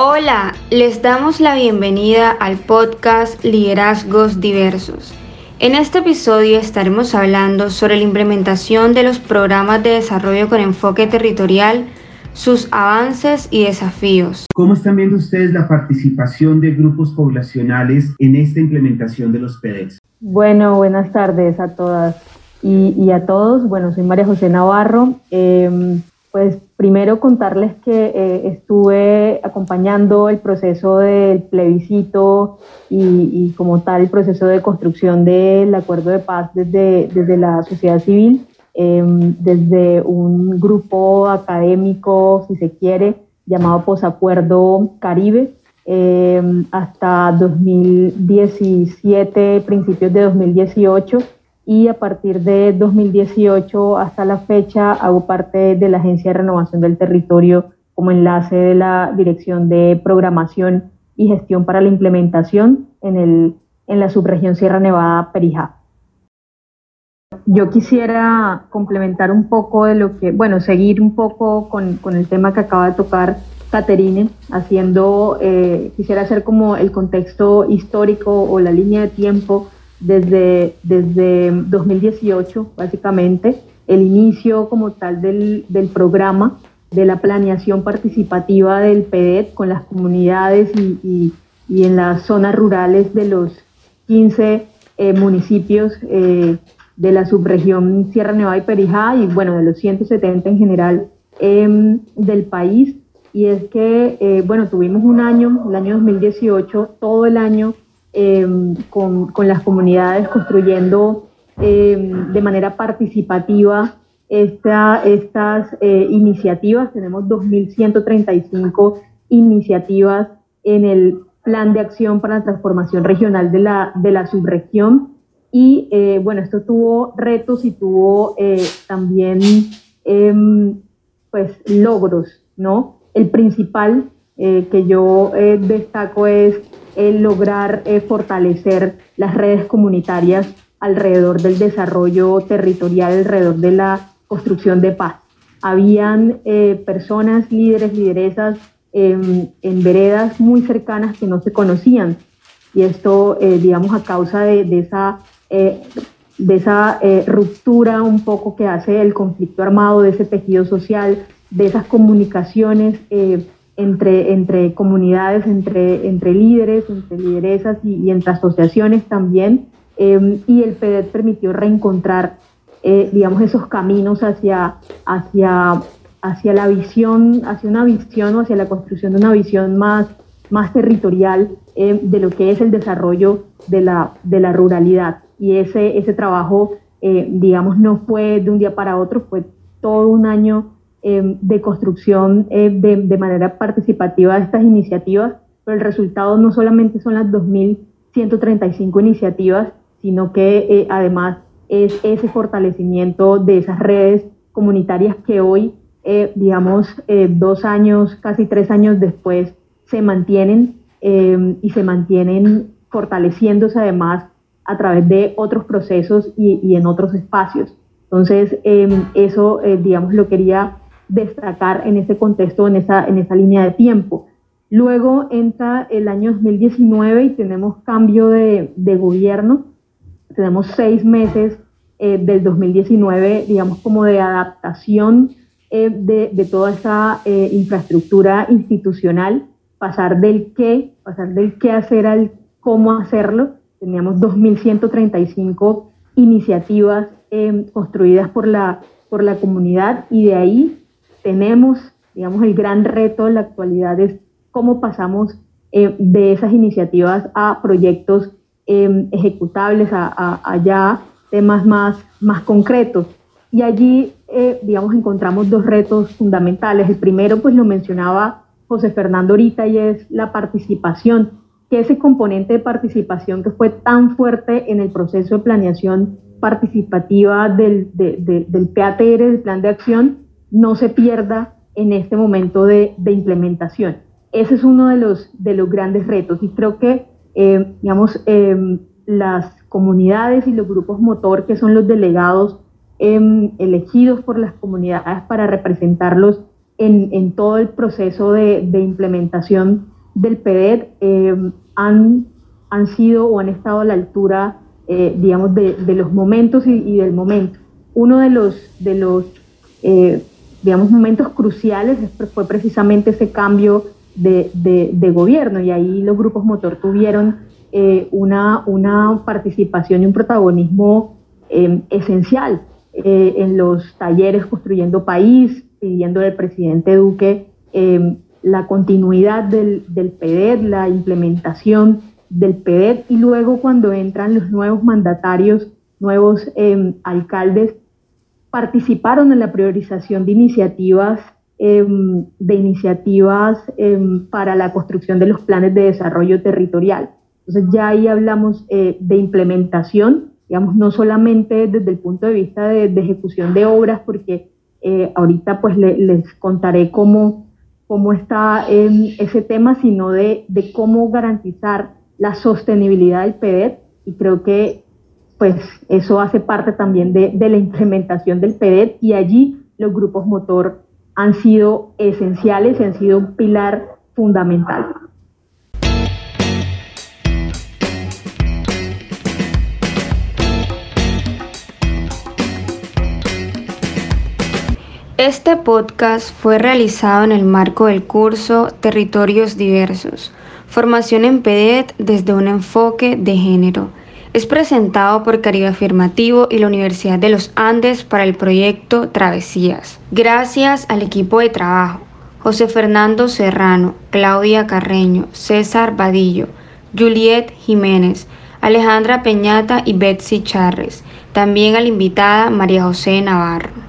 Hola, les damos la bienvenida al podcast Liderazgos Diversos. En este episodio estaremos hablando sobre la implementación de los programas de desarrollo con enfoque territorial, sus avances y desafíos. ¿Cómo están viendo ustedes la participación de grupos poblacionales en esta implementación de los PEDES? Bueno, buenas tardes a todas y, a todos. Bueno, soy María José Navarro. Em, pues primero contarles que eh, estuve acompañando el proceso del plebiscito y, como tal el proceso de construcción del acuerdo de paz desde, desde la sociedad civil, em, desde un grupo académico, si se quiere, llamado Posacuerdo Caribe, em, hasta 2017, principios de 2018 y a partir de 2018 hasta la fecha hago parte de la Agencia de Renovación del Territorio como enlace de la Dirección de Programación y Gestión para la Implementación en, el, en la subregión Sierra Nevada Perijá. Yo quisiera complementar un poco de lo que, bueno, seguir un poco con, con el tema que acaba de tocar Caterine, haciendo, eh, quisiera hacer como el contexto histórico o la línea de tiempo desde, desde 2018, básicamente, el inicio como tal del, del programa de la planeación participativa del PEDET con las comunidades y, y, y en las zonas rurales de los 15 eh, municipios eh, de la subregión Sierra Nevada y Perijá y bueno, de los 170 en general em, del país. Y es que, eh, bueno, tuvimos un año, el año 2018, todo el año Em, con, con, las comunidades construyendo em, de manera participativa esta, estas eh, iniciativas. Tenemos 2.135 iniciativas en el Plan de Acción para la Transformación Regional de la, de la subregión. Y eh, bueno, esto tuvo retos y tuvo eh, también em, pues, logros, ¿no? El principal que yo destaco es lograr eh, fortalecer las redes comunitarias alrededor del desarrollo territorial, alrededor de la construcción de paz. Habían eh, personas, líderes, lideresas em, en veredas muy cercanas que no se conocían. Y esto, eh, digamos, a causa de, de esa, de esa ruptura un poco que hace el conflicto armado, de ese tejido social, de esas comunicaciones entre, entre comunidades, entre, entre líderes, entre lideresas y, entre asociaciones también. Em, y el PEDET permitió reencontrar, eh, digamos, esos caminos hacia, hacia, hacia la visión, hacia una visión o hacia la construcción de una visión más, más territorial em, de lo que es el desarrollo de la, de la ruralidad. Y ese, ese trabajo, eh, digamos, no fue de un día para otro, fue todo un año Em, de construcción eh, de, manera participativa de estas iniciativas, pero el resultado no solamente son las 2.135 iniciativas, sino que eh, además es ese fortalecimiento de esas redes comunitarias que hoy, eh, digamos, dos años, casi tres años después, se mantienen em, y se mantienen fortaleciéndose además a través de otros procesos y, y en otros espacios. Entonces, em, eso, digamos, lo quería destacar en ese contexto, en esa, en esa línea de tiempo. Luego entra el año 2019 y tenemos cambio de, de gobierno. Tenemos seis meses eh, del 2019, digamos, como de adaptación eh, de, de, toda esa eh, infraestructura institucional, pasar del qué, pasar del qué hacer al cómo hacerlo. Teníamos 2.135 iniciativas construidas por la, por la comunidad y de ahí tenemos, digamos, el gran reto en la actualidad es cómo pasamos eh, de esas iniciativas a proyectos em, ejecutables, a, ya temas más, más concretos. Y allí, eh, digamos, encontramos dos retos fundamentales. El primero, pues lo mencionaba José Fernando ahorita, y es la participación, que ese componente de participación que fue tan fuerte en el proceso de planeación participativa del, del PATR, del Plan de Acción, no se pierda en este momento de, implementación. Ese es uno de los, de los grandes retos y creo que, eh, digamos, em, las comunidades y los grupos motor, que son los delegados em, elegidos por las comunidades para representarlos en, todo el proceso de, implementación del PEDET eh, han, han sido o han estado a la altura, eh, digamos, de, los momentos y, del momento. Uno de los, de los eh, digamos, momentos cruciales fue precisamente ese cambio de, de, gobierno. Y ahí los grupos motor tuvieron una, una participación y un protagonismo esencial en los talleres Construyendo País, pidiendo al presidente Duque em, la continuidad del, del PEDET, la implementación del PEDET y luego cuando entran los nuevos mandatarios, nuevos em, alcaldes, participaron en la priorización de iniciativas, em, de iniciativas para la construcción de los planes de desarrollo territorial. Entonces ya ahí hablamos eh, de implementación, digamos, no solamente desde el punto de vista de, de ejecución de obras, porque eh, ahorita pues les contaré cómo, cómo está ese tema, sino de, de, cómo garantizar la sostenibilidad del PEDET y creo que pues eso hace parte también de, la implementación del PEDET y allí los grupos motor han sido esenciales y han sido un pilar fundamental. Este podcast fue realizado en el marco del curso Territorios Diversos, formación en PEDET desde un enfoque de género. Es presentado por Caribe Afirmativo y la Universidad de los Andes para el proyecto Travesías. Gracias al equipo de trabajo, José Fernando Serrano, Claudia Carreño, César Vadillo, Juliet Jiménez, Alejandra Peñata y Betsy Charres. También a la invitada María José Navarro.